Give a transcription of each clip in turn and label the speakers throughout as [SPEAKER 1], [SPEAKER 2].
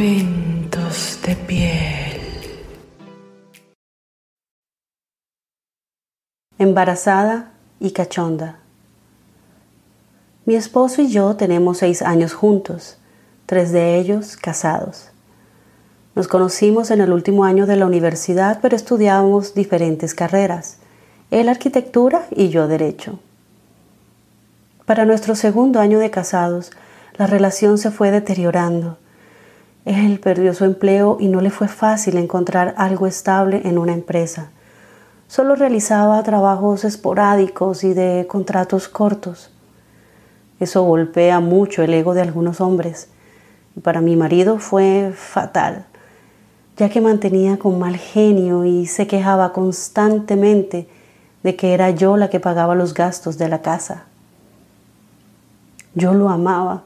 [SPEAKER 1] De piel.
[SPEAKER 2] Embarazada y cachonda. Mi esposo y yo tenemos seis años juntos, tres de ellos casados. Nos conocimos en el último año de la universidad, pero estudiábamos diferentes carreras, él arquitectura y yo derecho. Para nuestro segundo año de casados, la relación se fue deteriorando él perdió su empleo y no le fue fácil encontrar algo estable en una empresa. Solo realizaba trabajos esporádicos y de contratos cortos. Eso golpea mucho el ego de algunos hombres. Para mi marido fue fatal, ya que mantenía con mal genio y se quejaba constantemente de que era yo la que pagaba los gastos de la casa. Yo lo amaba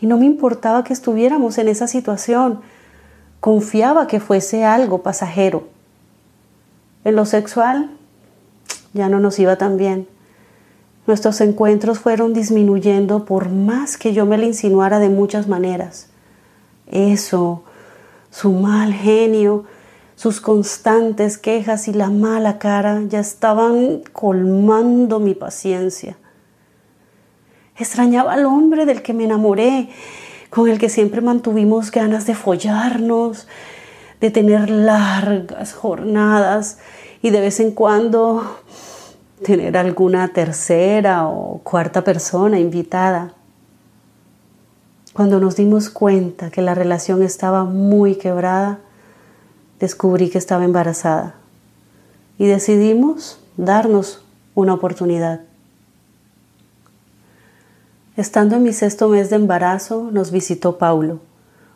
[SPEAKER 2] y no me importaba que estuviéramos en esa situación. Confiaba que fuese algo pasajero. En lo sexual ya no nos iba tan bien. Nuestros encuentros fueron disminuyendo por más que yo me le insinuara de muchas maneras. Eso, su mal genio, sus constantes quejas y la mala cara ya estaban colmando mi paciencia. Extrañaba al hombre del que me enamoré, con el que siempre mantuvimos ganas de follarnos, de tener largas jornadas y de vez en cuando tener alguna tercera o cuarta persona invitada. Cuando nos dimos cuenta que la relación estaba muy quebrada, descubrí que estaba embarazada y decidimos darnos una oportunidad. Estando en mi sexto mes de embarazo, nos visitó Paulo,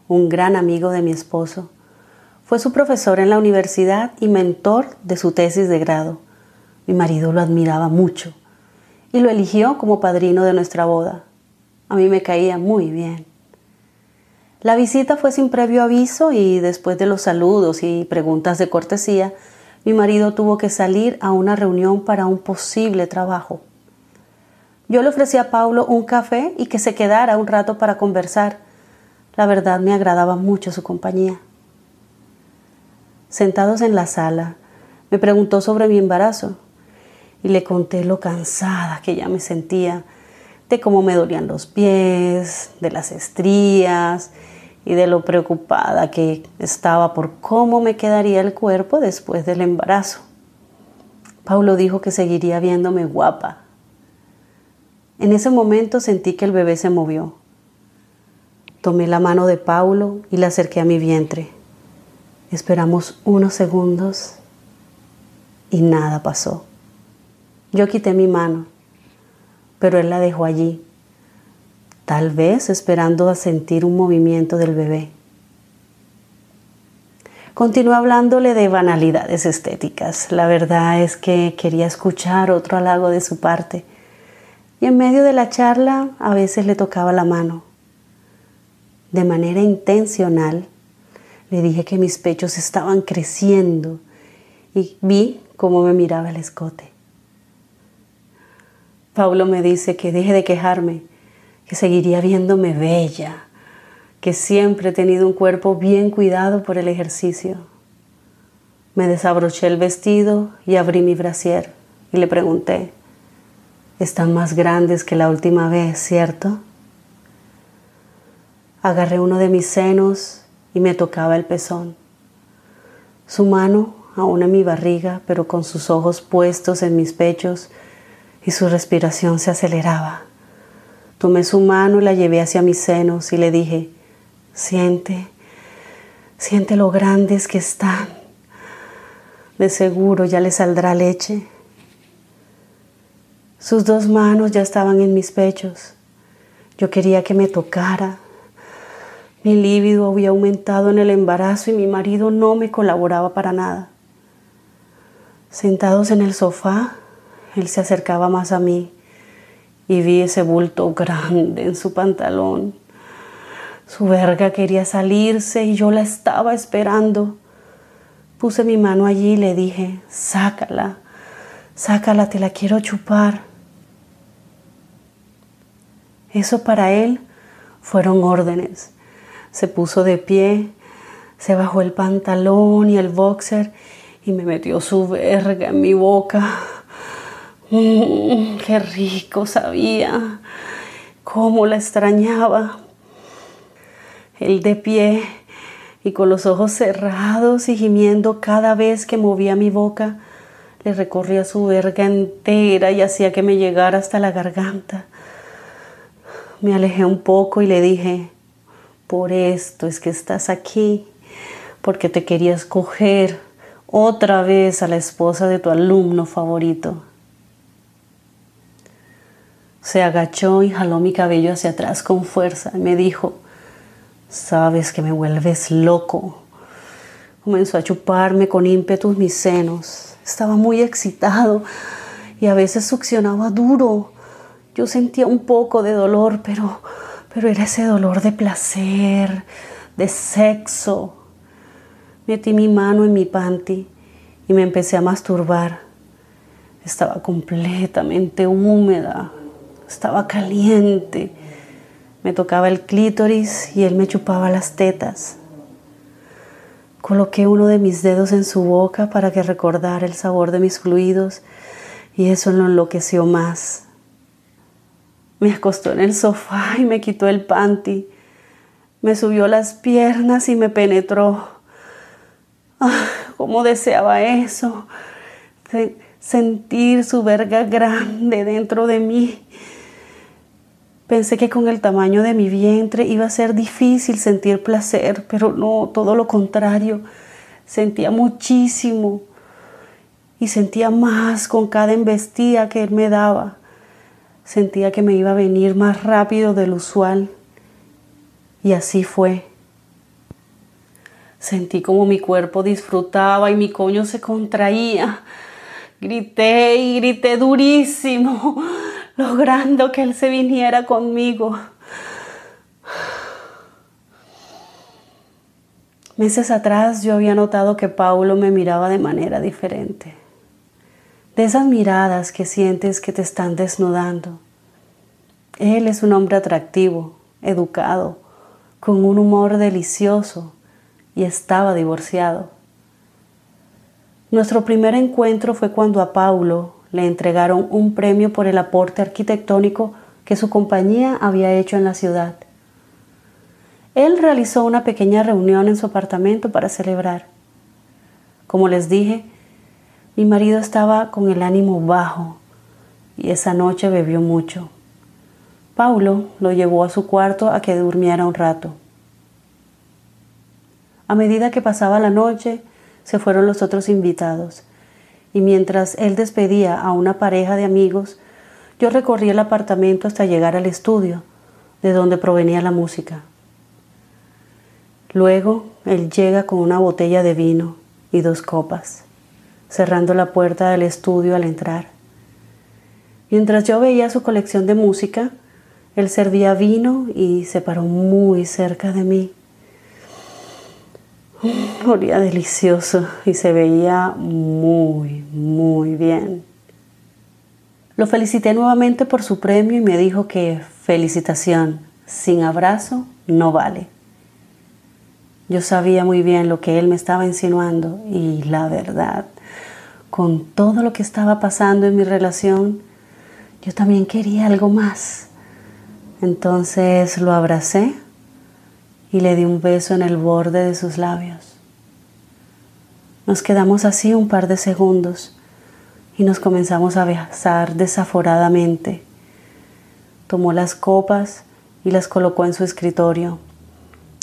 [SPEAKER 2] un gran amigo de mi esposo. Fue su profesor en la universidad y mentor de su tesis de grado. Mi marido lo admiraba mucho y lo eligió como padrino de nuestra boda. A mí me caía muy bien. La visita fue sin previo aviso y después de los saludos y preguntas de cortesía, mi marido tuvo que salir a una reunión para un posible trabajo. Yo le ofrecí a Paulo un café y que se quedara un rato para conversar. La verdad me agradaba mucho su compañía. Sentados en la sala, me preguntó sobre mi embarazo y le conté lo cansada que ya me sentía, de cómo me dolían los pies, de las estrías y de lo preocupada que estaba por cómo me quedaría el cuerpo después del embarazo. Paulo dijo que seguiría viéndome guapa en ese momento sentí que el bebé se movió. Tomé la mano de Paulo y la acerqué a mi vientre. Esperamos unos segundos y nada pasó. Yo quité mi mano, pero él la dejó allí, tal vez esperando a sentir un movimiento del bebé. Continué hablándole de banalidades estéticas. La verdad es que quería escuchar otro halago de su parte y en medio de la charla a veces le tocaba la mano. De manera intencional le dije que mis pechos estaban creciendo y vi cómo me miraba el escote. Pablo me dice que deje de quejarme, que seguiría viéndome bella, que siempre he tenido un cuerpo bien cuidado por el ejercicio. Me desabroché el vestido y abrí mi brasier y le pregunté, están más grandes que la última vez, ¿cierto? Agarré uno de mis senos y me tocaba el pezón. Su mano aún en mi barriga, pero con sus ojos puestos en mis pechos y su respiración se aceleraba. Tomé su mano y la llevé hacia mis senos y le dije, siente, siente lo grandes que están. De seguro ya le saldrá leche. Sus dos manos ya estaban en mis pechos. Yo quería que me tocara. Mi líbido había aumentado en el embarazo y mi marido no me colaboraba para nada. Sentados en el sofá, él se acercaba más a mí y vi ese bulto grande en su pantalón. Su verga quería salirse y yo la estaba esperando. Puse mi mano allí y le dije, sácala, sácala, te la quiero chupar. Eso para él fueron órdenes. Se puso de pie, se bajó el pantalón y el boxer y me metió su verga en mi boca. Mm, qué rico sabía, cómo la extrañaba. Él de pie y con los ojos cerrados y gimiendo cada vez que movía mi boca, le recorría su verga entera y hacía que me llegara hasta la garganta. Me alejé un poco y le dije, por esto es que estás aquí, porque te querías coger otra vez a la esposa de tu alumno favorito. Se agachó y jaló mi cabello hacia atrás con fuerza y me dijo, sabes que me vuelves loco. Comenzó a chuparme con ímpetus mis senos. Estaba muy excitado y a veces succionaba duro. Yo sentía un poco de dolor, pero, pero era ese dolor de placer, de sexo. Metí mi mano en mi panty y me empecé a masturbar. Estaba completamente húmeda, estaba caliente. Me tocaba el clítoris y él me chupaba las tetas. Coloqué uno de mis dedos en su boca para que recordara el sabor de mis fluidos y eso lo enloqueció más. Me acostó en el sofá y me quitó el panty. Me subió las piernas y me penetró. ¡Ah! ¡Cómo deseaba eso! Sentir su verga grande dentro de mí Pensé que con el tamaño de mi vientre iba a ser difícil sentir placer, pero no, todo lo contrario. Sentía muchísimo y sentía más con cada embestida que él me daba. Sentía que me iba a venir más rápido del usual. Y así fue. Sentí como mi cuerpo disfrutaba y mi coño se contraía. Grité y grité durísimo logrando que Él se viniera conmigo. Meses atrás yo había notado que Paulo me miraba de manera diferente. De esas miradas que sientes que te están desnudando. Él es un hombre atractivo, educado, con un humor delicioso y estaba divorciado. Nuestro primer encuentro fue cuando a Paulo le entregaron un premio por el aporte arquitectónico que su compañía había hecho en la ciudad. Él realizó una pequeña reunión en su apartamento para celebrar. Como les dije, mi marido estaba con el ánimo bajo y esa noche bebió mucho. Paulo lo llevó a su cuarto a que durmiera un rato. A medida que pasaba la noche, se fueron los otros invitados y mientras él despedía a una pareja de amigos, yo recorrí el apartamento hasta llegar al estudio, de donde provenía la música. Luego él llega con una botella de vino y dos copas, cerrando la puerta del estudio al entrar. Mientras yo veía su colección de música, él servía vino y se paró muy cerca de mí. Olía delicioso y se veía muy, muy bien. Lo felicité nuevamente por su premio y me dijo que felicitación, sin abrazo no vale. Yo sabía muy bien lo que él me estaba insinuando y la verdad, con todo lo que estaba pasando en mi relación, yo también quería algo más. Entonces lo abracé y le di un beso en el borde de sus labios. Nos quedamos así un par de segundos y nos comenzamos a besar desaforadamente. Tomó las copas y las colocó en su escritorio.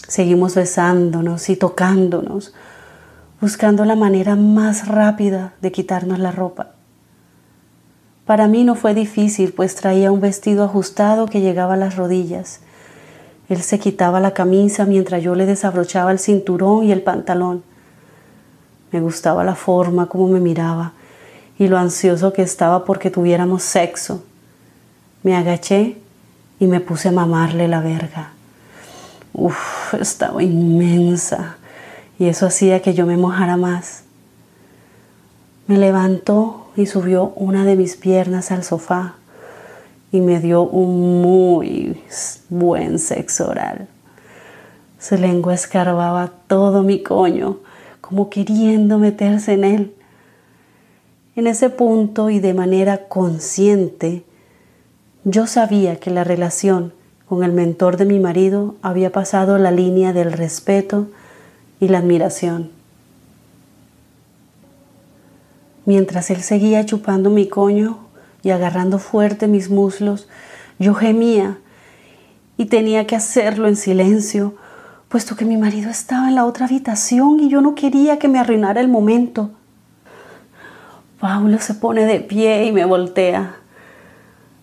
[SPEAKER 2] Seguimos besándonos y tocándonos, buscando la manera más rápida de quitarnos la ropa. Para mí no fue difícil, pues traía un vestido ajustado que llegaba a las rodillas él se quitaba la camisa mientras yo le desabrochaba el cinturón y el pantalón. Me gustaba la forma como me miraba y lo ansioso que estaba porque tuviéramos sexo. Me agaché y me puse a mamarle la verga. Uf, estaba inmensa y eso hacía que yo me mojara más. Me levantó y subió una de mis piernas al sofá y me dio un muy buen sexo oral. Su lengua escarbaba todo mi coño, como queriendo meterse en él. En ese punto y de manera consciente, yo sabía que la relación con el mentor de mi marido había pasado la línea del respeto y la admiración. Mientras él seguía chupando mi coño y agarrando fuerte mis muslos, yo gemía y tenía que hacerlo en silencio, puesto que mi marido estaba en la otra habitación y yo no quería que me arruinara el momento. Paulo se pone de pie y me voltea.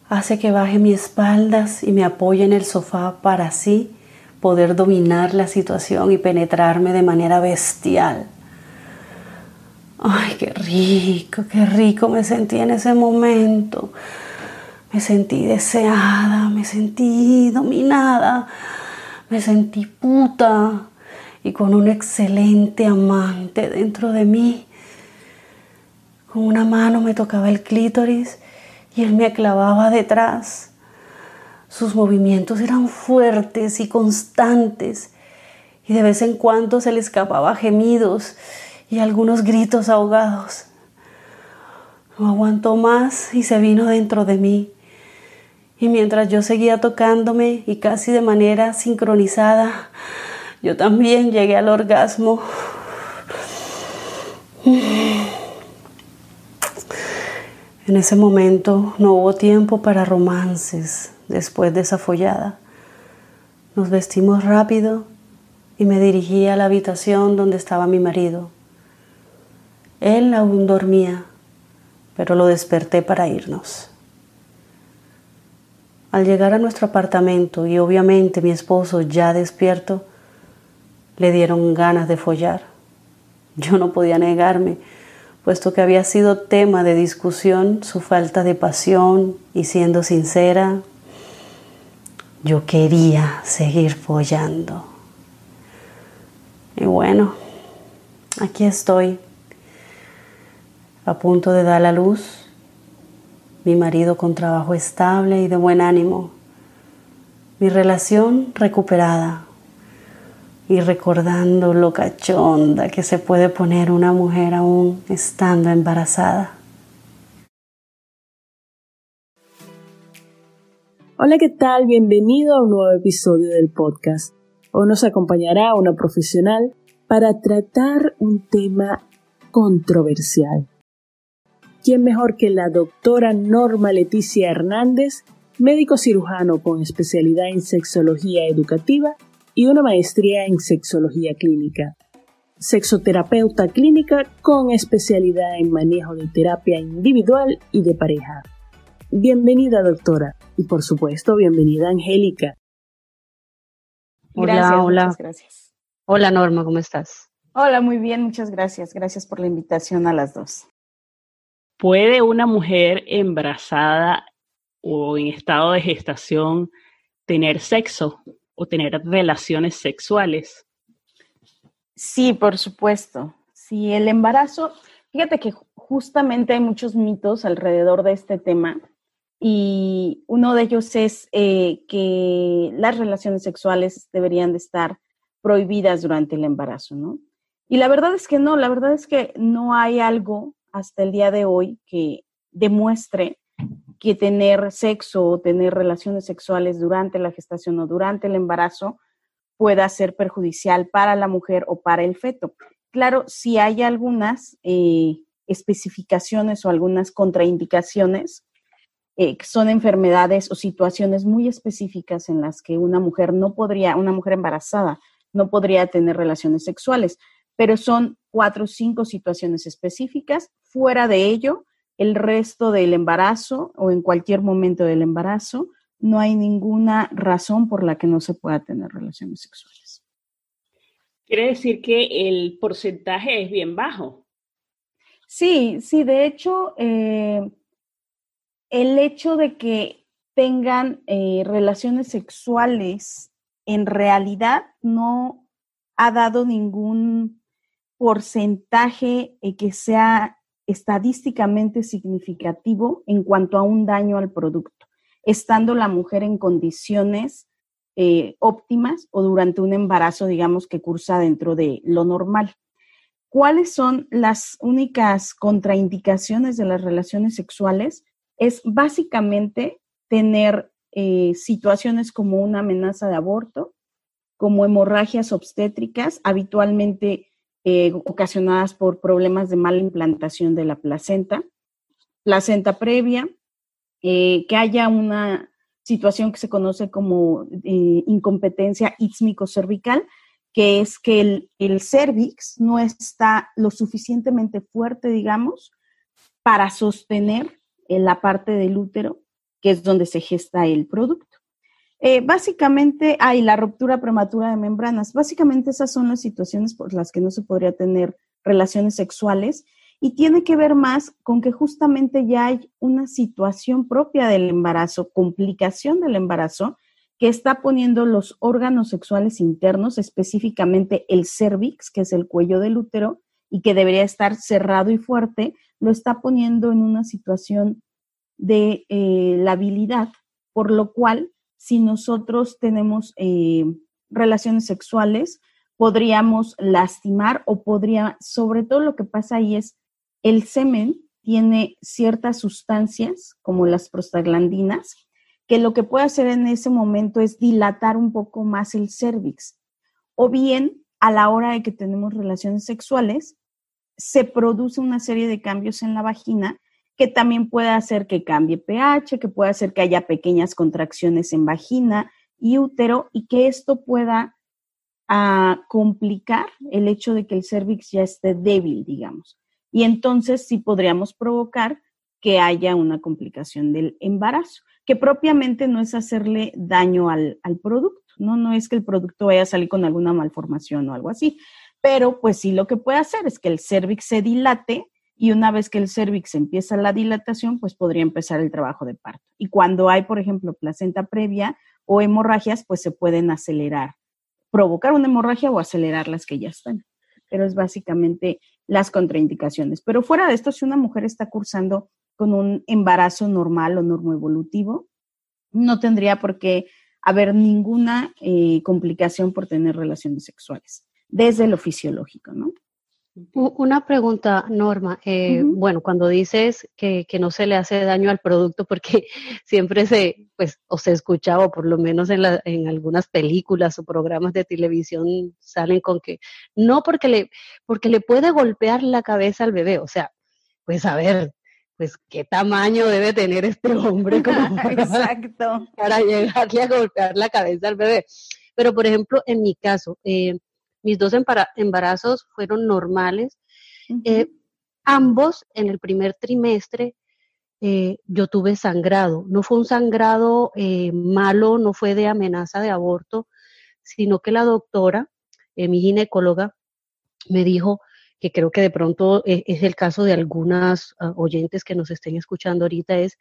[SPEAKER 2] Hace que baje mis espaldas y me apoye en el sofá para así poder dominar la situación y penetrarme de manera bestial. Ay, qué rico, qué rico me sentí en ese momento. Me sentí deseada, me sentí dominada, me sentí puta y con un excelente amante dentro de mí. Con una mano me tocaba el clítoris y él me clavaba detrás. Sus movimientos eran fuertes y constantes y de vez en cuando se le escapaba gemidos y algunos gritos ahogados. No aguantó más y se vino dentro de mí. Y mientras yo seguía tocándome y casi de manera sincronizada, yo también llegué al orgasmo. En ese momento no hubo tiempo para romances después de esa follada. Nos vestimos rápido y me dirigí a la habitación donde estaba mi marido. Él aún dormía, pero lo desperté para irnos. Al llegar a nuestro apartamento y obviamente mi esposo ya despierto, le dieron ganas de follar. Yo no podía negarme puesto que había sido tema de discusión su falta de pasión y siendo sincera, yo quería seguir follando. Y bueno, aquí estoy, a punto de dar la luz, mi marido con trabajo estable y de buen ánimo, mi relación recuperada, y recordando lo cachonda que se puede poner una mujer aún estando embarazada.
[SPEAKER 1] Hola, ¿qué tal? Bienvenido a un nuevo episodio del podcast. Hoy nos acompañará una profesional para tratar un tema controversial. ¿Quién mejor que la doctora Norma Leticia Hernández, médico cirujano con especialidad en sexología educativa y una maestría en sexología clínica. Sexoterapeuta clínica con especialidad en manejo de terapia individual y de pareja. Bienvenida, doctora. Y por supuesto, bienvenida, Angélica.
[SPEAKER 2] Hola, hola. gracias. Hola, Norma, ¿cómo estás?
[SPEAKER 3] Hola, muy bien, muchas gracias. Gracias por la invitación a las dos.
[SPEAKER 1] ¿Puede una mujer embarazada o en estado de gestación tener sexo? O tener relaciones sexuales.
[SPEAKER 3] Sí, por supuesto. Sí, el embarazo, fíjate que justamente hay muchos mitos alrededor de este tema y uno de ellos es eh, que las relaciones sexuales deberían de estar prohibidas durante el embarazo, ¿no? Y la verdad es que no, la verdad es que no hay algo hasta el día de hoy que demuestre que tener sexo o tener relaciones sexuales durante la gestación o durante el embarazo pueda ser perjudicial para la mujer o para el feto. Claro, si hay algunas eh, especificaciones o algunas contraindicaciones, eh, son enfermedades o situaciones muy específicas en las que una mujer no podría, una mujer embarazada, no podría tener relaciones sexuales, pero son cuatro o cinco situaciones específicas. Fuera de ello, el resto del embarazo o en cualquier momento del embarazo, no hay ninguna razón por la que no se pueda tener relaciones sexuales.
[SPEAKER 1] Quiere decir que el porcentaje es bien bajo.
[SPEAKER 3] Sí, sí, de hecho, eh, el hecho de que tengan eh, relaciones sexuales en realidad no ha dado ningún porcentaje eh, que sea estadísticamente significativo en cuanto a un daño al producto, estando la mujer en condiciones eh, óptimas o durante un embarazo, digamos, que cursa dentro de lo normal. ¿Cuáles son las únicas contraindicaciones de las relaciones sexuales? Es básicamente tener eh, situaciones como una amenaza de aborto, como hemorragias obstétricas, habitualmente eh, ocasionadas por problemas de mala implantación de la placenta, placenta previa, eh, que haya una situación que se conoce como incompetencia ítmico-cervical, que es que el, el cervix no está lo suficientemente fuerte, digamos, para sostener la parte del útero que es donde se gesta el producto. Eh, básicamente, hay la ruptura prematura de membranas. Básicamente esas son las situaciones por las que no se podría tener relaciones sexuales y tiene que ver más con que justamente ya hay una situación propia del embarazo, complicación del embarazo, que está poniendo los órganos sexuales internos, específicamente el cervix, que es el cuello del útero, y que debería estar cerrado y fuerte, lo está poniendo en una situación de eh, la habilidad, por lo cual si nosotros tenemos eh, relaciones sexuales, podríamos lastimar o podría, sobre todo lo que pasa ahí es el semen tiene ciertas sustancias como las prostaglandinas, que lo que puede hacer en ese momento es dilatar un poco más el cervix. O bien, a la hora de que tenemos relaciones sexuales, se produce una serie de cambios en la vagina que también puede hacer que cambie pH, que puede hacer que haya pequeñas contracciones en vagina y útero y que esto pueda ah, complicar el hecho de que el cervix ya esté débil, digamos. Y entonces sí podríamos provocar que haya una complicación del embarazo, que propiamente no es hacerle daño al, al producto, ¿no? No es que el producto vaya a salir con alguna malformación o algo así, pero pues sí lo que puede hacer es que el cervix se dilate y una vez que el cervix empieza la dilatación, pues podría empezar el trabajo de parto. Y cuando hay, por ejemplo, placenta previa o hemorragias, pues se pueden acelerar, provocar una hemorragia o acelerar las que ya están. Pero es básicamente las contraindicaciones. Pero fuera de esto, si una mujer está cursando con un embarazo normal o normoevolutivo, no tendría por qué haber ninguna eh, complicación por tener relaciones sexuales, desde lo fisiológico, ¿no?
[SPEAKER 4] Una pregunta, Norma. Eh, bueno, cuando dices que, no se le hace daño al producto, porque siempre se, pues, o se escuchaba, o por lo menos en, en algunas películas o programas de televisión salen con que no porque le, porque le puede golpear la cabeza al bebé. O sea, pues a ver, pues qué tamaño debe tener este hombre como
[SPEAKER 3] Exacto.
[SPEAKER 4] para llegarle a golpear la cabeza al bebé. Pero, por ejemplo, en mi caso, eh, mis dos embarazos fueron normales. Eh, ambos en el primer trimestre eh, yo tuve sangrado. No fue un sangrado eh, malo, no fue de amenaza de aborto, sino que la doctora, mi ginecóloga, me dijo que creo que de pronto es el caso de algunas ah, oyentes que nos estén escuchando ahorita, es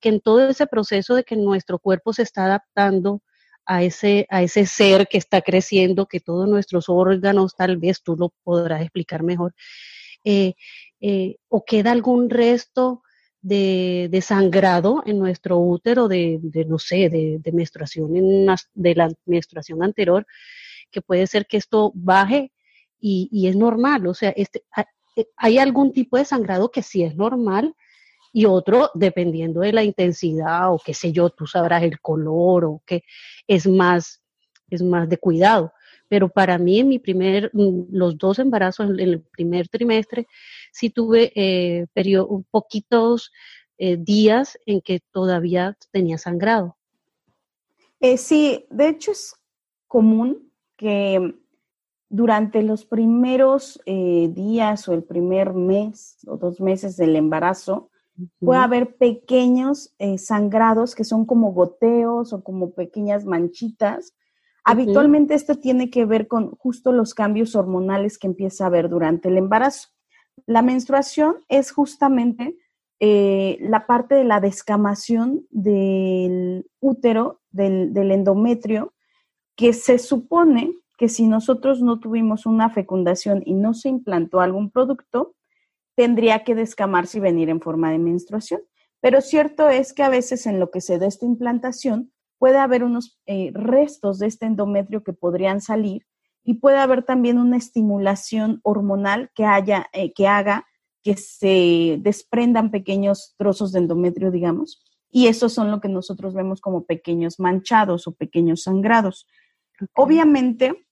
[SPEAKER 4] que en todo ese proceso de que nuestro cuerpo se está adaptando a ese, a ese ser que está creciendo, que todos nuestros órganos, tal vez tú lo podrás explicar mejor, eh, eh, o queda algún resto de, sangrado en nuestro útero de, no sé, de, menstruación, en de la menstruación anterior, que puede ser que esto baje y, es normal, o sea, este, eh, hay algún tipo de sangrado que sí es normal, y otro dependiendo de la intensidad o qué sé yo, tú sabrás el color o que es más, es más de cuidado. Pero para mí en mi primer, mm, los dos embarazos en el primer trimestre, sí tuve eh, periodo, poquitos eh, días en que todavía tenía sangrado.
[SPEAKER 3] Eh, sí, de hecho es común que durante los primeros días o el primer mes o dos meses del embarazo, Puede haber pequeños eh, sangrados que son como goteos o como pequeñas manchitas. Habitualmente esto tiene que ver con justo los cambios hormonales que empieza a haber durante el embarazo. La menstruación es justamente eh, la parte de la descamación del útero, del, del endometrio, que se supone que si nosotros no tuvimos una fecundación y no se implantó algún producto, tendría que descamarse y venir en forma de menstruación. Pero cierto es que a veces en lo que se da esta implantación puede haber unos eh, restos de este endometrio que podrían salir y puede haber también una estimulación hormonal que, haya, eh, que haga que se desprendan pequeños trozos de endometrio, digamos, y esos son lo que nosotros vemos como pequeños manchados o pequeños sangrados. Obviamente,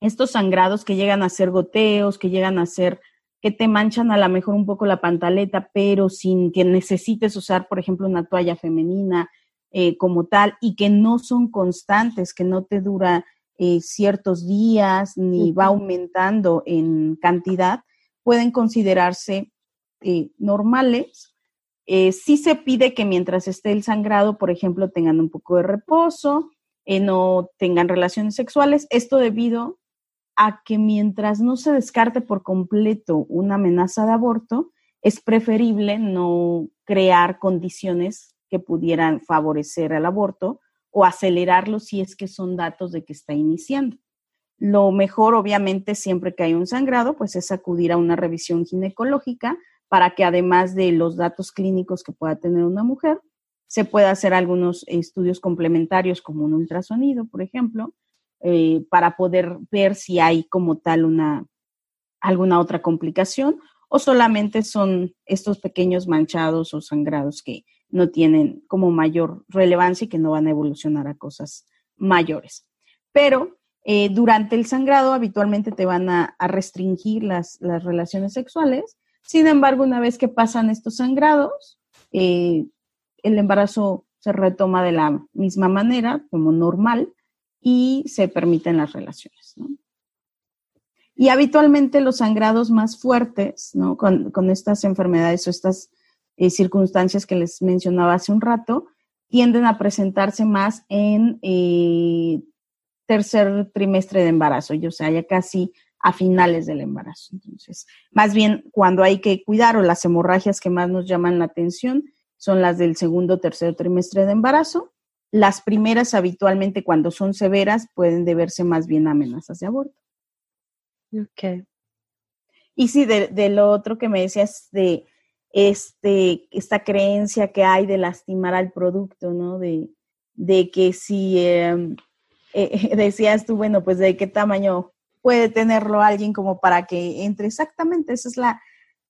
[SPEAKER 3] estos sangrados que llegan a ser goteos, que llegan a ser que te manchan a lo mejor un poco la pantaleta, pero sin que necesites usar, por ejemplo, una toalla femenina eh, como tal y que no son constantes, que no te dura eh, ciertos días ni va aumentando en cantidad, pueden considerarse eh, normales. sí se pide que mientras esté el sangrado, por ejemplo, tengan un poco de reposo, no tengan relaciones sexuales. Esto debido a que mientras no se descarte por completo una amenaza de aborto, es preferible no crear condiciones que pudieran favorecer el aborto o acelerarlo si es que son datos de que está iniciando. Lo mejor, obviamente, siempre que hay un sangrado, pues es acudir a una revisión ginecológica para que además de los datos clínicos que pueda tener una mujer, se pueda hacer algunos estudios complementarios como un ultrasonido, por ejemplo, eh, para poder ver si hay como tal una, alguna otra complicación o solamente son estos pequeños manchados o sangrados que no tienen como mayor relevancia y que no van a evolucionar a cosas mayores. Pero eh, durante el sangrado habitualmente te van a, restringir las, las, relaciones sexuales. Sin embargo, una vez que pasan estos sangrados, eh, el embarazo se retoma de la misma manera, como normal, y se permiten las relaciones. Y habitualmente los sangrados más fuertes, ¿no? con, estas enfermedades o estas eh, circunstancias que les mencionaba hace un rato, tienden a presentarse más en eh, tercer trimestre de embarazo, o sea, ya casi a finales del embarazo. Entonces, más bien cuando hay que cuidar o las hemorragias que más nos llaman la atención son las del segundo o tercer trimestre de embarazo las primeras habitualmente cuando son severas pueden deberse más bien a amenazas de aborto.
[SPEAKER 2] Ok.
[SPEAKER 3] Y sí, de, lo otro que me decías de este, esta creencia que hay de lastimar al producto, ¿no? De, que si em, eh, decías tú, bueno, pues de qué tamaño puede tenerlo alguien como para que entre exactamente, esa es la,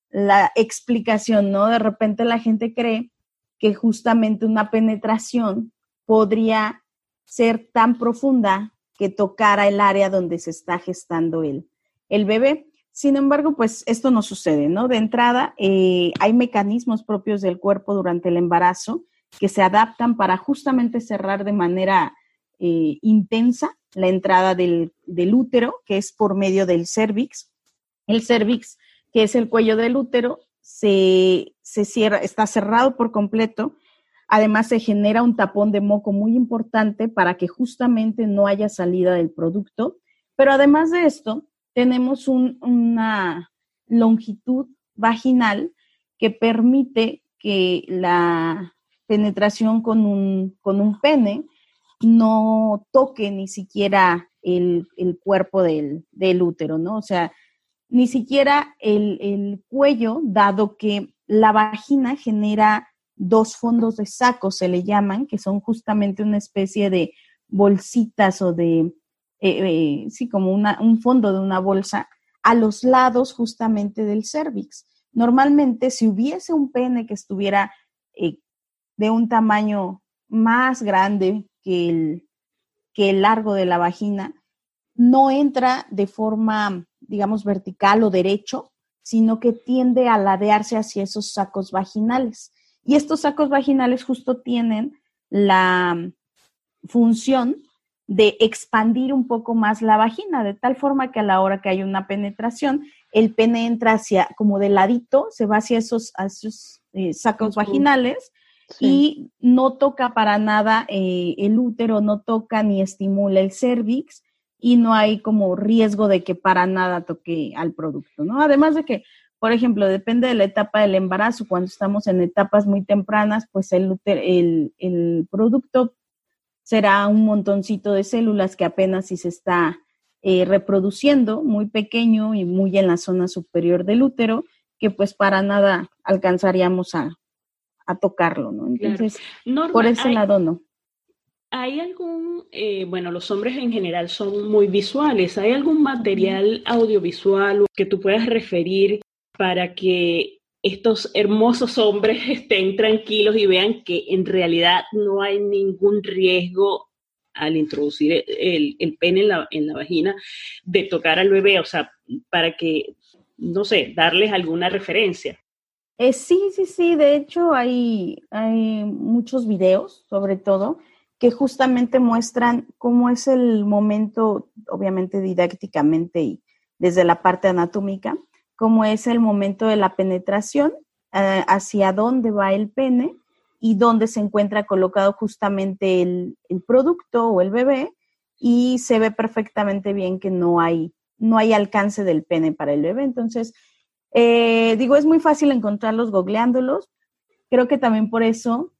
[SPEAKER 3] la explicación, ¿no? De repente la gente cree que justamente una penetración podría ser tan profunda que tocara el área donde se está gestando el, el bebé. Sin embargo, pues esto no sucede, ¿no? De entrada, eh, hay mecanismos propios del cuerpo durante el embarazo que se adaptan para justamente cerrar de manera eh, intensa la entrada del, del, útero, que es por medio del cervix. El cervix, que es el cuello del útero, se, se cierra, está cerrado por completo Además, se genera un tapón de moco muy importante para que justamente no haya salida del producto. Pero además de esto, tenemos una longitud vaginal que permite que la penetración con un, con un pene no toque ni siquiera el, cuerpo del, útero, ¿no? O sea, ni siquiera el, el, cuello, dado que la vagina genera dos fondos de saco, se le llaman, que son justamente una especie de bolsitas o de, eh, eh, sí, como una, un fondo de una bolsa a los lados justamente del cervix. Normalmente, si hubiese un pene que estuviera eh, de un tamaño más grande que el, que el largo de la vagina, no entra de forma, digamos, vertical o derecho, sino que tiende a ladearse hacia esos sacos vaginales. Y estos sacos vaginales justo tienen la función de expandir un poco más la vagina, de tal forma que a la hora que hay una penetración, el pene entra hacia, como de ladito, se va hacia esos, eh, sacos vaginales y no toca para nada eh, el útero, no toca ni estimula el cervix y no hay como riesgo de que para nada toque al producto, ¿no? Además de que por ejemplo, depende de la etapa del embarazo. Cuando estamos en etapas muy tempranas, pues el, el, producto será un montoncito de células que apenas si se está eh, reproduciendo, muy pequeño y muy en la zona superior del útero, que pues para nada alcanzaríamos a, tocarlo, ¿no? Entonces, por ese lado no.
[SPEAKER 1] ¿Hay algún, eh, bueno, los hombres en general son muy visuales, ¿hay algún material audiovisual que tú puedas referir para que estos hermosos hombres estén tranquilos y vean que en realidad no hay ningún riesgo al introducir el, pene en la, en la, vagina de tocar al bebé, o sea, para que, no sé, darles alguna referencia.
[SPEAKER 3] Eh, sí, sí, sí, de hecho hay, hay muchos videos, sobre todo, que justamente muestran cómo es el momento, obviamente didácticamente y desde la parte anatómica, cómo es el momento de la penetración, eh, hacia dónde va el pene y dónde se encuentra colocado justamente el, producto o el bebé y se ve perfectamente bien que no hay, no hay alcance del pene para el bebé. Entonces, eh, digo, es muy fácil encontrarlos googleándolos. Creo que también por eso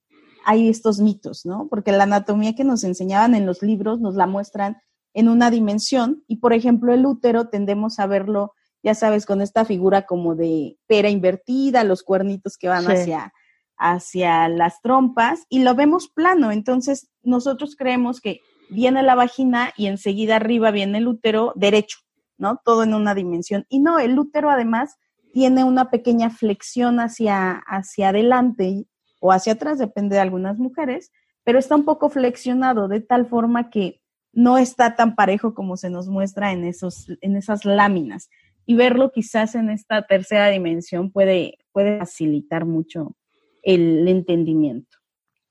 [SPEAKER 3] hay estos mitos, ¿no? Porque la anatomía que nos enseñaban en los libros nos la muestran en una dimensión y, por ejemplo, el útero tendemos a verlo, ya sabes, con esta figura como de pera invertida, los cuernitos que van hacia, hacia las trompas y lo vemos plano. Entonces, nosotros creemos que viene la vagina y enseguida arriba viene el útero derecho, ¿no? Todo en una dimensión. Y no, el útero además tiene una pequeña flexión hacia, hacia adelante o hacia atrás, depende de algunas mujeres, pero está un poco flexionado de tal forma que no está tan parejo como se nos muestra en, esos, en esas láminas. Y verlo quizás en esta tercera dimensión puede, puede facilitar mucho el entendimiento.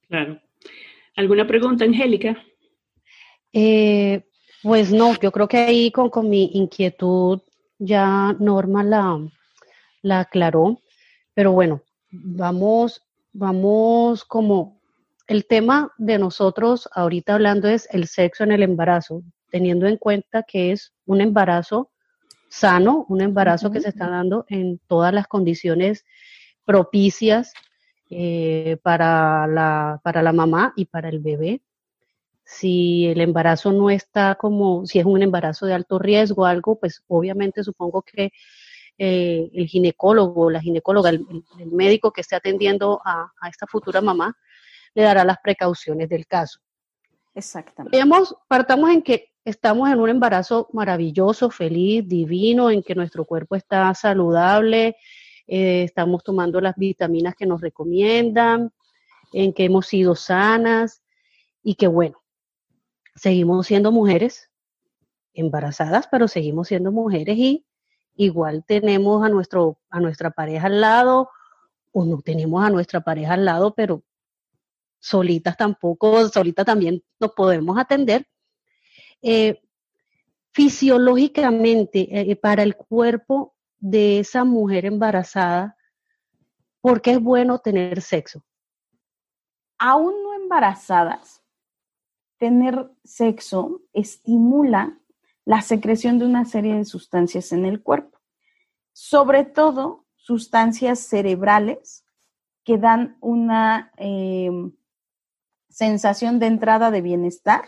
[SPEAKER 1] Claro. ¿Alguna pregunta, Angélica?
[SPEAKER 4] Eh, pues no, yo creo que ahí con, con mi inquietud ya Norma la, la aclaró, pero bueno, vamos vamos como el tema de nosotros ahorita hablando es el sexo en el embarazo, teniendo en cuenta que es un embarazo sano, un embarazo que se está dando en todas las condiciones propicias eh, para, la, para la mamá y para el bebé. Si el embarazo no está como, si es un embarazo de alto riesgo o algo, pues obviamente supongo que eh, el ginecólogo, la ginecóloga, el, médico que esté atendiendo a, esta futura mamá, le dará las precauciones del caso.
[SPEAKER 3] Exactamente.
[SPEAKER 4] Partamos en que estamos en un embarazo maravilloso, feliz, divino, en que nuestro cuerpo está saludable, eh, estamos tomando las vitaminas que nos recomiendan, en que hemos sido sanas y que bueno, seguimos siendo mujeres embarazadas, pero seguimos siendo mujeres y igual tenemos a, nuestro, a nuestra pareja al lado o no tenemos a nuestra pareja al lado, pero solitas tampoco, solitas también nos podemos atender. Eh, fisiológicamente, eh, para el cuerpo de esa mujer embarazada, ¿por qué es bueno tener sexo?
[SPEAKER 3] Aún no embarazadas, tener sexo estimula la secreción de una serie de sustancias en el cuerpo, sobre todo sustancias cerebrales que dan una em, sensación de entrada de bienestar,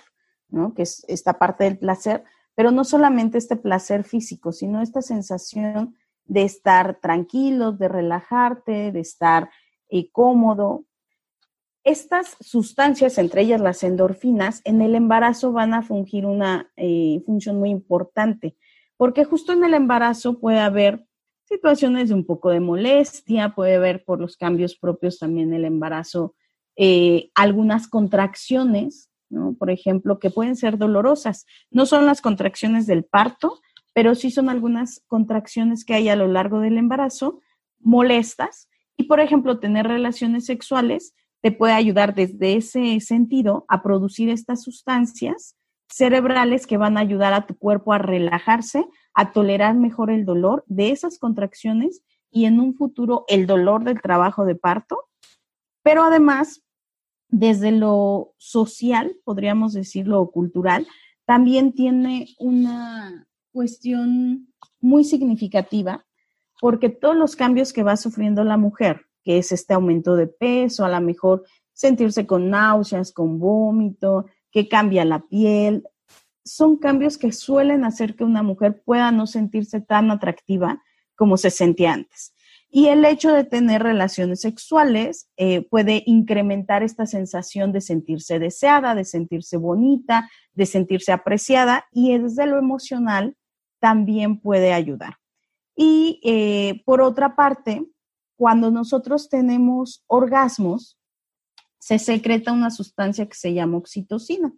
[SPEAKER 3] ¿no? que es esta parte del placer, pero no solamente este placer físico, sino esta sensación de estar tranquilo, de relajarte, de estar eh, cómodo, estas sustancias, entre ellas las endorfinas, en el embarazo van a fungir una eh, función muy importante, porque justo en el embarazo puede haber situaciones de un poco de molestia, puede haber por los cambios propios también el embarazo eh, algunas contracciones. Por ejemplo, que pueden ser dolorosas. No son las contracciones del parto, pero sí son algunas contracciones que hay a lo largo del embarazo molestas. Y, por ejemplo, tener relaciones sexuales te puede ayudar desde ese sentido a producir estas sustancias cerebrales que van a ayudar a tu cuerpo a relajarse, a tolerar mejor el dolor de esas contracciones y en un futuro el dolor del trabajo de parto. Pero además, desde lo social, podríamos decirlo, o cultural, también tiene una cuestión muy significativa porque todos los cambios que va sufriendo la mujer que es este aumento de peso, a lo mejor sentirse con náuseas, con vómito, que cambia la piel. Son cambios que suelen hacer que una mujer pueda no sentirse tan atractiva como se sentía antes. Y el hecho de tener relaciones sexuales eh, puede incrementar esta sensación de sentirse deseada, de sentirse bonita, de sentirse apreciada y desde lo emocional también puede ayudar. Y eh, por otra parte, cuando nosotros tenemos orgasmos, se secreta una sustancia que se llama oxitocina.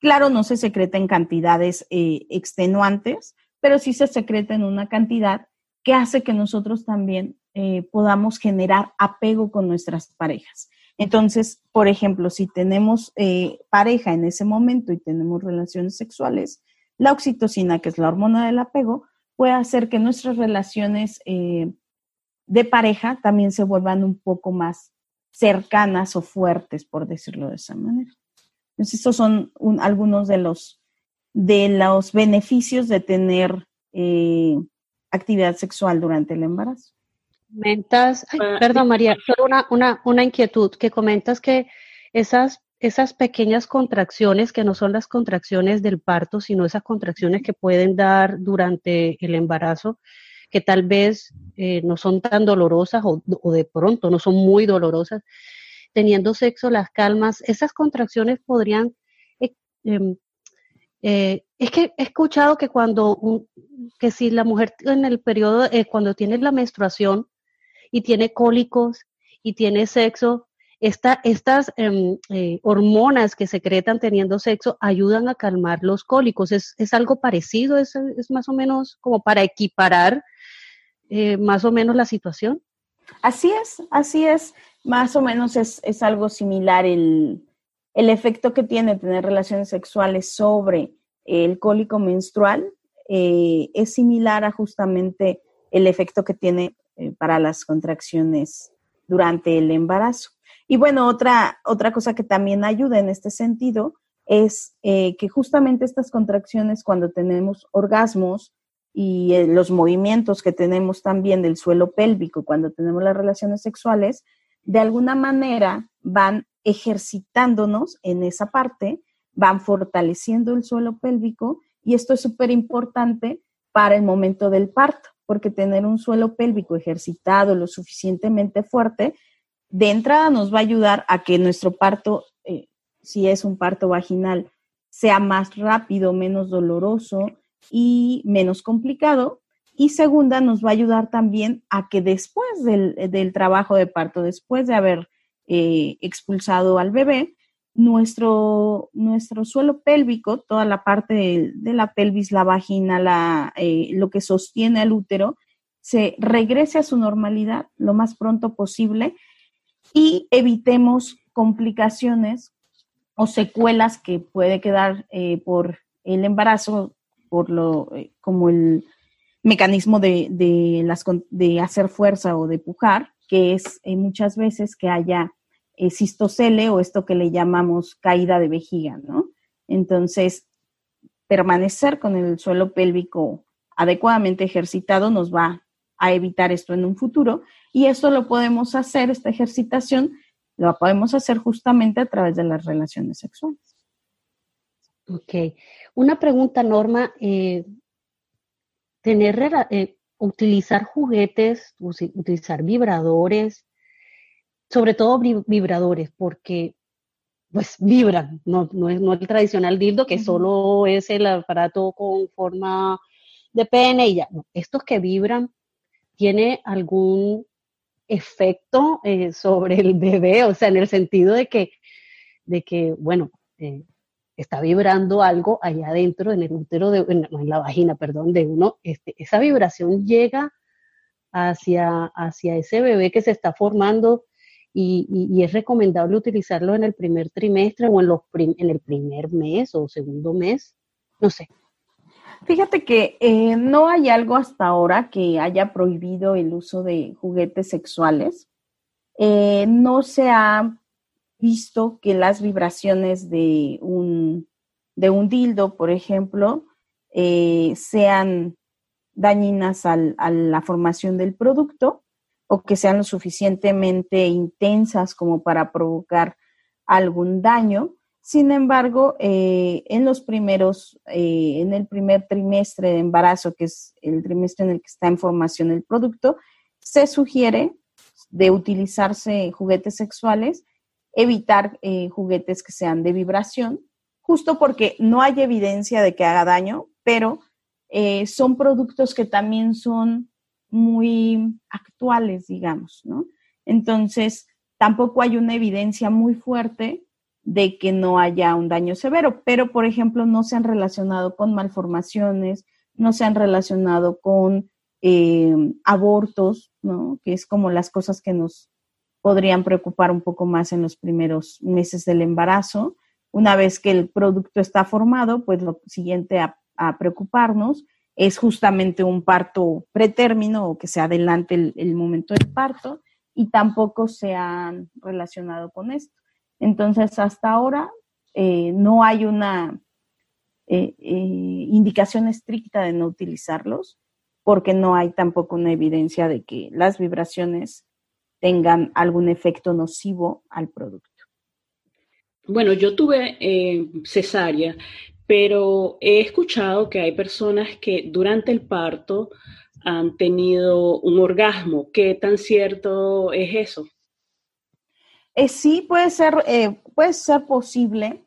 [SPEAKER 3] Claro, no se secreta en cantidades eh, extenuantes, pero sí se secreta en una cantidad que hace que nosotros también eh, podamos generar apego con nuestras parejas. Entonces, por ejemplo, si tenemos eh, pareja en ese momento y tenemos relaciones sexuales, la oxitocina, que es la hormona del apego, puede hacer que nuestras relaciones de pareja también se vuelvan un poco más cercanas o fuertes, por decirlo de esa manera. Entonces, estos son algunos de los, de los beneficios de tener eh, actividad sexual durante el embarazo.
[SPEAKER 4] Comentas, ah, perdón María, solo una, una, una, inquietud, que comentas que esas, esas pequeñas contracciones, que no son las contracciones del parto, sino esas contracciones que pueden dar durante el embarazo, que tal vez eh, no son tan dolorosas o, de pronto no son muy dolorosas, teniendo sexo, las calmas, esas contracciones podrían... Eh, em, eh, es que he escuchado que cuando, que si la mujer en el periodo, cuando tiene la menstruación y tiene cólicos y tiene sexo, estas em, hormonas que secretan teniendo sexo ayudan a calmar los cólicos. ¿Es, algo parecido? ¿Es, ¿Es, más o menos como para equiparar eh, más o menos la situación.
[SPEAKER 3] Así es, así es. Más o menos es, algo similar el, efecto que tiene tener relaciones sexuales sobre el cólico menstrual. Eh, es similar a justamente el efecto que tiene eh, para las contracciones durante el embarazo. Y bueno, otra, otra cosa que también ayuda en este sentido es que justamente estas contracciones cuando tenemos orgasmos y eh, los movimientos que tenemos también del suelo pélvico cuando tenemos las relaciones sexuales, de alguna manera van ejercitándonos en esa parte, van fortaleciendo el suelo pélvico y esto es súper importante para el momento del parto, porque tener un suelo pélvico ejercitado lo suficientemente fuerte, de entrada nos va a ayudar a que nuestro parto, eh, si es un parto vaginal, sea más rápido, menos doloroso, y menos complicado. Y segunda, nos va a ayudar también a que después del, trabajo de parto, después de haber eh, expulsado al bebé, nuestro, nuestro suelo pélvico, toda la parte de, la pelvis, la vagina, la, eh, lo que sostiene al útero, se regrese a su normalidad lo más pronto posible y evitemos complicaciones o secuelas que puede quedar eh, por el embarazo por lo, eh, como el mecanismo de, de, las, de hacer fuerza o de pujar, que es muchas veces que haya eh, cistocele o esto que le llamamos caída de vejiga, ¿no? Entonces, permanecer con el suelo pélvico adecuadamente ejercitado nos va a evitar esto en un futuro y esto lo podemos hacer, esta ejercitación, lo podemos hacer justamente a través de las relaciones sexuales.
[SPEAKER 4] Ok. Una pregunta, Norma. Eh, tener, eh, utilizar juguetes, utilizar vibradores, sobre todo vibradores, porque pues vibran, no, no, es, no el tradicional dildo que solo es el aparato con forma de pene y ya. No, estos que vibran, ¿tiene algún efecto eh, sobre el bebé? O sea, en el sentido de que, de que bueno, está vibrando algo allá adentro, en el útero, de, en, la vagina, perdón, de uno, este, esa vibración llega hacia, hacia ese bebé que se está formando y, es recomendable utilizarlo en el primer trimestre o en, los el primer mes o segundo mes, no sé.
[SPEAKER 3] Fíjate que eh, no hay algo hasta ahora que haya prohibido el uso de juguetes sexuales. Eh, no se ha visto que las vibraciones de un, de dildo, por ejemplo, eh, sean dañinas a la formación del producto o que sean lo suficientemente intensas como para provocar algún daño. Sin embargo, eh, en los primeros, eh, en el primer trimestre de embarazo, que es el trimestre en el que está en formación el producto, se sugiere de utilizarse juguetes sexuales, evitar eh, juguetes que sean de vibración, justo porque no hay evidencia de que haga daño, pero son productos que también son muy actuales, digamos, ¿no? Entonces, tampoco hay una evidencia muy fuerte de que no haya un daño severo, pero, por ejemplo, no se han relacionado con malformaciones, no se han relacionado con eh, abortos, ¿no? Que es como las cosas que nos podrían preocupar un poco más en los primeros meses del embarazo. Una vez que el producto está formado, pues lo siguiente a, preocuparnos es justamente un parto pretérmino o que se adelante el, momento del parto y tampoco se han relacionado con esto. Entonces, hasta ahora eh, no hay una eh, indicación estricta de no utilizarlos porque no hay tampoco una evidencia de que las vibraciones tengan algún efecto nocivo al producto.
[SPEAKER 1] Bueno, yo tuve eh, cesárea, pero he escuchado que hay personas que durante el parto han tenido un orgasmo. ¿Qué tan cierto es eso?
[SPEAKER 3] Eh, sí, puede ser, eh, puede ser posible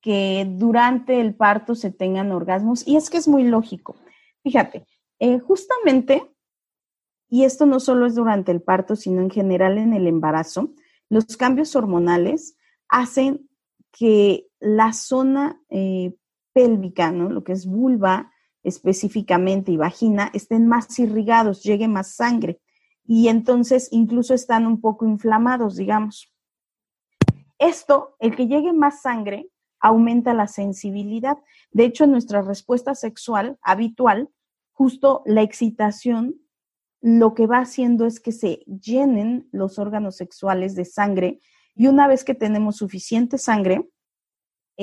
[SPEAKER 3] que durante el parto se tengan orgasmos y es que es muy lógico. Fíjate, eh, justamente, y esto no solo es durante el parto, sino en general en el embarazo, los cambios hormonales hacen que la zona eh, pélvica, ¿no? lo que es vulva específicamente y vagina, estén más irrigados, llegue más sangre y entonces incluso están un poco inflamados, digamos. Esto, el que llegue más sangre, aumenta la sensibilidad. De hecho, nuestra respuesta sexual habitual justo la excitación lo que va haciendo es que se llenen los órganos sexuales de sangre y una vez que tenemos suficiente sangre,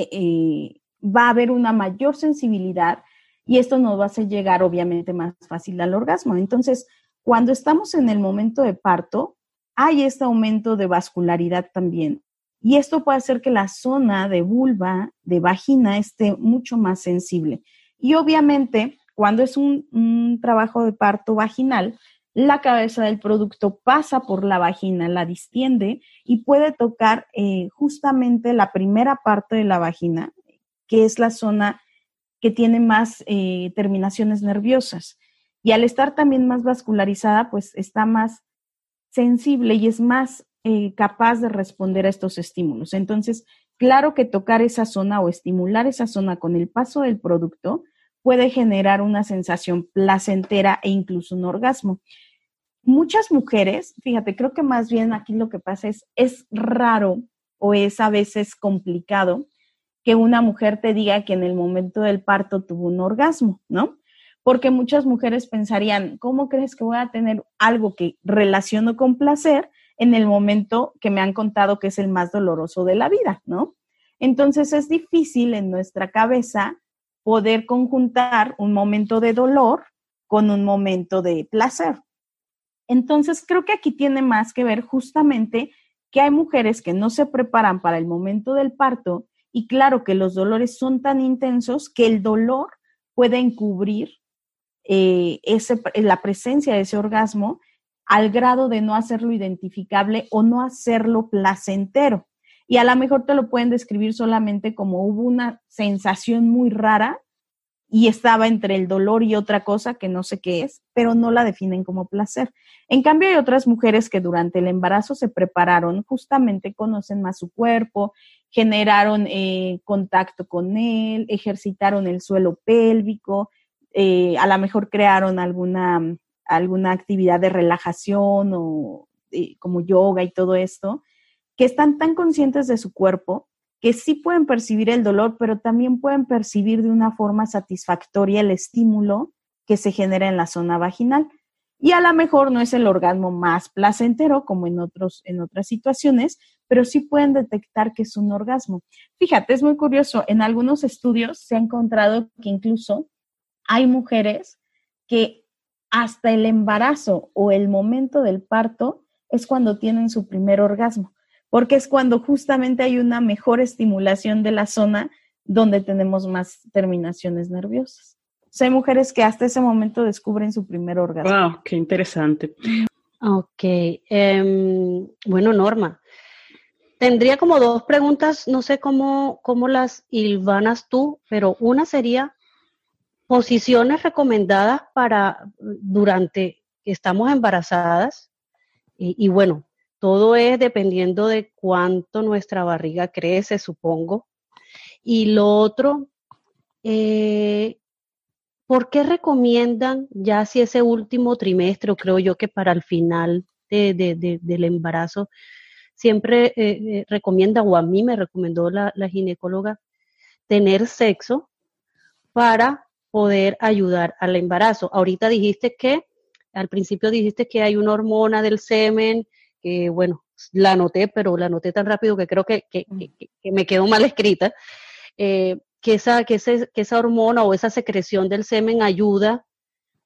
[SPEAKER 3] eh, eh, va a haber una mayor sensibilidad y esto nos va a hacer llegar obviamente más fácil al orgasmo. Entonces, cuando estamos en el momento de parto, hay este aumento de vascularidad también. Y esto puede hacer que la zona de vulva, de vagina, esté mucho más sensible. Y obviamente, cuando es un, trabajo de parto vaginal, la cabeza del producto pasa por la vagina, la distiende y puede tocar eh, justamente la primera parte de la vagina, que es la zona que tiene más eh, terminaciones nerviosas. Y al estar también más vascularizada, pues está más sensible y es más eh, capaz de responder a estos estímulos. Entonces, claro que tocar esa zona o estimular esa zona con el paso del producto puede generar una sensación placentera e incluso un orgasmo. Muchas mujeres, fíjate, creo que más bien aquí lo que pasa es, es raro o es a veces complicado que una mujer te diga que en el momento del parto tuvo un orgasmo, ¿no? Porque muchas mujeres pensarían, ¿cómo crees que voy a tener algo que relaciono con placer en el momento que me han contado que es el más doloroso de la vida, ¿no? Entonces es difícil en nuestra cabeza poder conjuntar un momento de dolor con un momento de placer. Entonces, creo que aquí tiene más que ver justamente que hay mujeres que no se preparan para el momento del parto y claro que los dolores son tan intensos que el dolor puede encubrir eh, ese, la presencia de ese orgasmo al grado de no hacerlo identificable o no hacerlo placentero. Y a lo mejor te lo pueden describir solamente como hubo una sensación muy rara y estaba entre el dolor y otra cosa que no sé qué es, pero no la definen como placer. En cambio, hay otras mujeres que durante el embarazo se prepararon, justamente conocen más su cuerpo, generaron eh, contacto con él, ejercitaron el suelo pélvico, eh, a lo mejor crearon alguna, alguna actividad de relajación o eh, como yoga y todo esto, que están tan conscientes de su cuerpo que sí pueden percibir el dolor, pero también pueden percibir de una forma satisfactoria el estímulo que se genera en la zona vaginal. Y a lo mejor no es el orgasmo más placentero como en, otros, en otras situaciones, pero sí pueden detectar que es un orgasmo. Fíjate, es muy curioso, en algunos estudios se ha encontrado que incluso hay mujeres que hasta el embarazo o el momento del parto es cuando tienen su primer orgasmo porque es cuando justamente hay una mejor estimulación de la zona donde tenemos más terminaciones nerviosas. hay mujeres que hasta ese momento descubren su primer orgasmo.
[SPEAKER 1] ¡Wow! ¡Qué interesante!
[SPEAKER 4] Ok. Em, bueno, Norma, tendría como dos preguntas, no sé cómo, cómo las hilvanas tú, pero una sería posiciones recomendadas para durante que estamos embarazadas. y bueno, todo es dependiendo de cuánto nuestra barriga crece, supongo. Y lo otro, eh, ¿por qué recomiendan ya si ese último trimestre, o creo yo que para el final del embarazo, siempre eh, eh, recomienda, o a mí me recomendó la, la ginecóloga, tener sexo para poder ayudar al embarazo. Ahorita dijiste que, al principio dijiste que hay una hormona del semen que bueno, la anoté, pero la anoté tan rápido que creo que, me quedó mal escrita, eh, que, esa, que, esa hormona o esa secreción del semen ayuda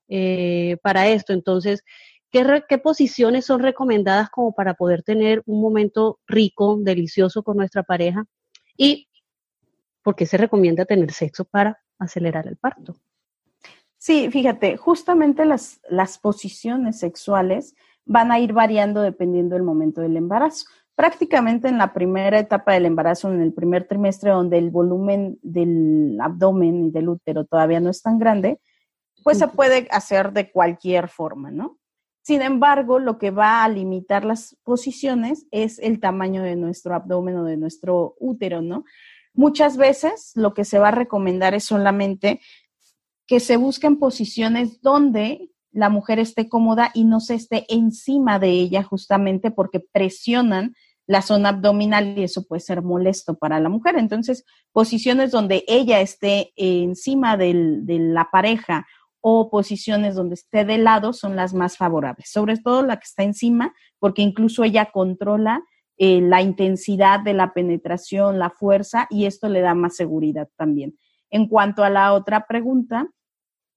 [SPEAKER 4] eh, para esto. Entonces, ¿qué, ¿qué posiciones son recomendadas como para poder tener un momento rico, delicioso con nuestra pareja? Y por qué se recomienda tener sexo para acelerar el parto.
[SPEAKER 3] Sí, fíjate, justamente las, las posiciones sexuales van a ir variando dependiendo del momento del embarazo. Prácticamente en la primera etapa del embarazo, en el primer trimestre, donde el volumen del abdomen y del útero todavía no es tan grande, pues se puede hacer de cualquier forma, ¿no? Sin embargo, lo que va a limitar las posiciones es el tamaño de nuestro abdomen o de nuestro útero, ¿no? Muchas veces lo que se va a recomendar es solamente que se busquen posiciones donde la mujer esté cómoda y no se esté encima de ella justamente porque presionan la zona abdominal y eso puede ser molesto para la mujer. Entonces, posiciones donde ella esté encima de la pareja o posiciones donde esté de lado son las más favorables, sobre todo la que está encima, porque incluso ella controla eh, la intensidad de la penetración, la fuerza, y esto le da más seguridad también. En cuanto a la otra pregunta,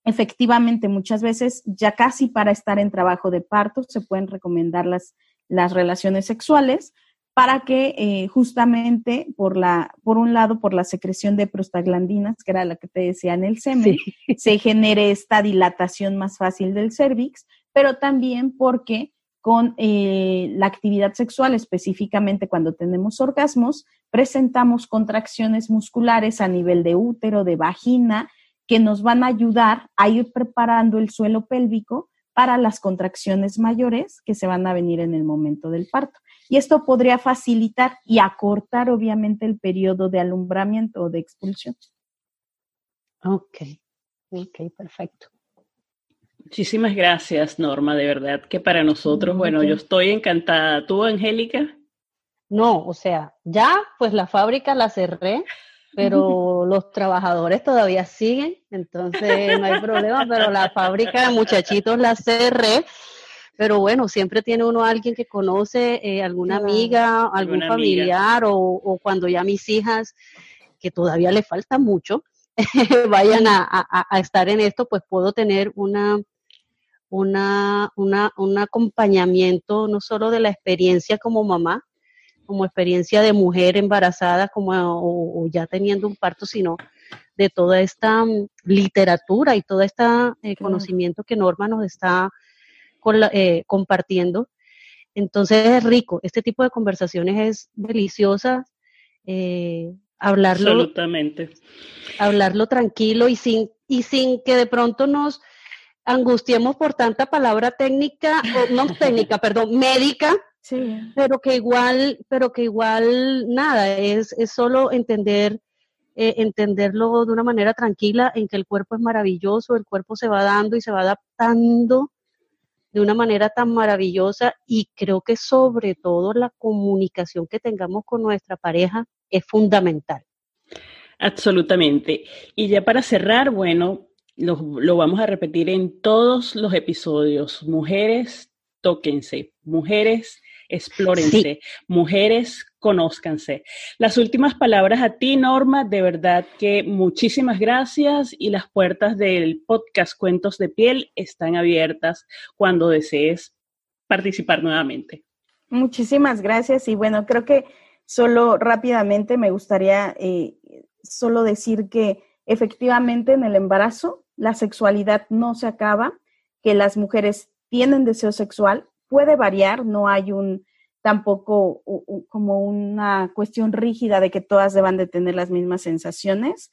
[SPEAKER 3] efectivamente muchas veces ya casi para estar en trabajo de parto se pueden recomendar las, las relaciones sexuales para que eh, justamente por la por un lado por la secreción de prostaglandinas que era la que te decía en el semen se genere esta dilatación más fácil del cervix pero también porque con eh, la actividad sexual, específicamente cuando tenemos orgasmos, presentamos contracciones musculares a nivel de útero, de vagina, que nos van a ayudar a ir preparando el suelo pélvico para las contracciones mayores que se van a venir en el momento del parto. Y esto podría facilitar y acortar, obviamente, el periodo de alumbramiento o de expulsión.
[SPEAKER 4] Ok, ok, perfecto.
[SPEAKER 1] Muchísimas gracias, Norma, de verdad que para nosotros, bueno, yo estoy encantada. ¿Tú, Angélica?
[SPEAKER 4] No, o sea, ya pues la fábrica la cerré, pero los trabajadores todavía siguen, entonces no hay problema, pero la fábrica de muchachitos la cerré. Pero bueno, siempre tiene uno a alguien que conoce, eh, alguna amiga, algún familiar, O, cuando ya mis hijas, que todavía le falta mucho, vayan a, estar en esto, pues puedo tener una, una, una, un acompañamiento no solo de la experiencia como mamá, como experiencia de mujer embarazada como, o, ya teniendo un parto, sino de toda esta mm, literatura y todo este conocimiento que Norma nos está eh, compartiendo. Entonces es rico, este tipo de conversaciones es deliciosa. Eh, hablarlo,
[SPEAKER 1] Absolutamente.
[SPEAKER 4] hablarlo tranquilo y sin, y sin que de pronto nos angustiemos por tanta palabra técnica, o no técnica, perdón, médica, pero que igual, pero que igual nada, es, es solo entender, eh, entenderlo de una manera tranquila, en que el cuerpo es maravilloso, el cuerpo se va dando y se va adaptando de una manera tan maravillosa y creo que sobre todo la comunicación que tengamos con nuestra pareja es fundamental.
[SPEAKER 1] Absolutamente. Y ya para cerrar, bueno, lo, lo, vamos a repetir en todos los episodios. Mujeres, tóquense. Mujeres, explórense. Mujeres, conózcanse. Las últimas palabras a ti, Norma, de verdad que muchísimas gracias y las puertas del podcast Cuentos de Piel están abiertas cuando desees participar nuevamente.
[SPEAKER 3] Muchísimas gracias y bueno, creo que solo rápidamente me gustaría eh, solo decir que efectivamente en el embarazo la sexualidad no se acaba, que las mujeres tienen deseo sexual, puede variar, no hay un tampoco como una cuestión rígida de que todas deban de tener las mismas sensaciones,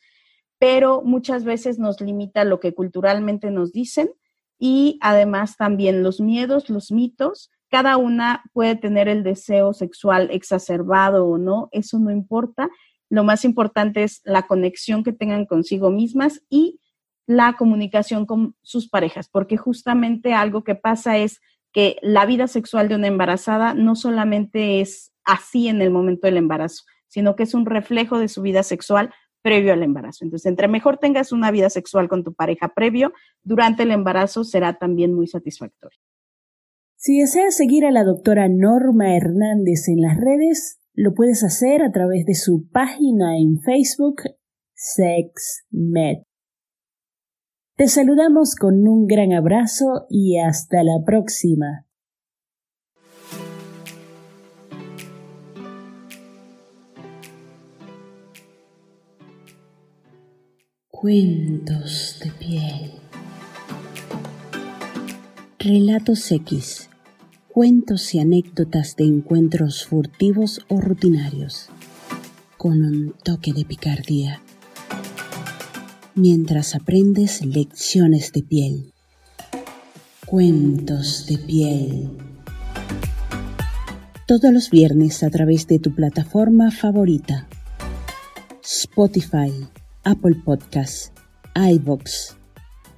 [SPEAKER 3] pero muchas veces nos limita lo que culturalmente nos dicen y además también los miedos, los mitos. Cada una puede tener el deseo sexual exacerbado o no, eso no importa. Lo más importante es la conexión que tengan consigo mismas y la comunicación con sus parejas, porque justamente algo que pasa es que la vida sexual de una embarazada no solamente es así en el momento del embarazo, sino que es un reflejo de su vida sexual previo al embarazo. Entonces, entre mejor tengas una vida sexual con tu pareja previo, durante el embarazo será también muy satisfactorio.
[SPEAKER 5] Si deseas seguir a la doctora Norma Hernández en las redes, lo puedes hacer a través de su página en Facebook, SexMed. Te saludamos con un gran abrazo y hasta la próxima. Cuentos de piel. Relatos X. Cuentos y anécdotas de encuentros furtivos o rutinarios, con un toque de picardía mientras aprendes lecciones de piel. Cuentos de piel. Todos los viernes a través de tu plataforma favorita. Spotify, Apple Podcasts, iVoox,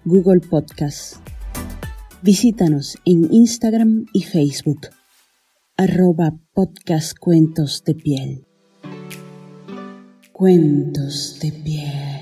[SPEAKER 5] Google Podcasts. Visítanos en Instagram y Facebook. Arroba podcast cuentos de piel. Cuentos de piel.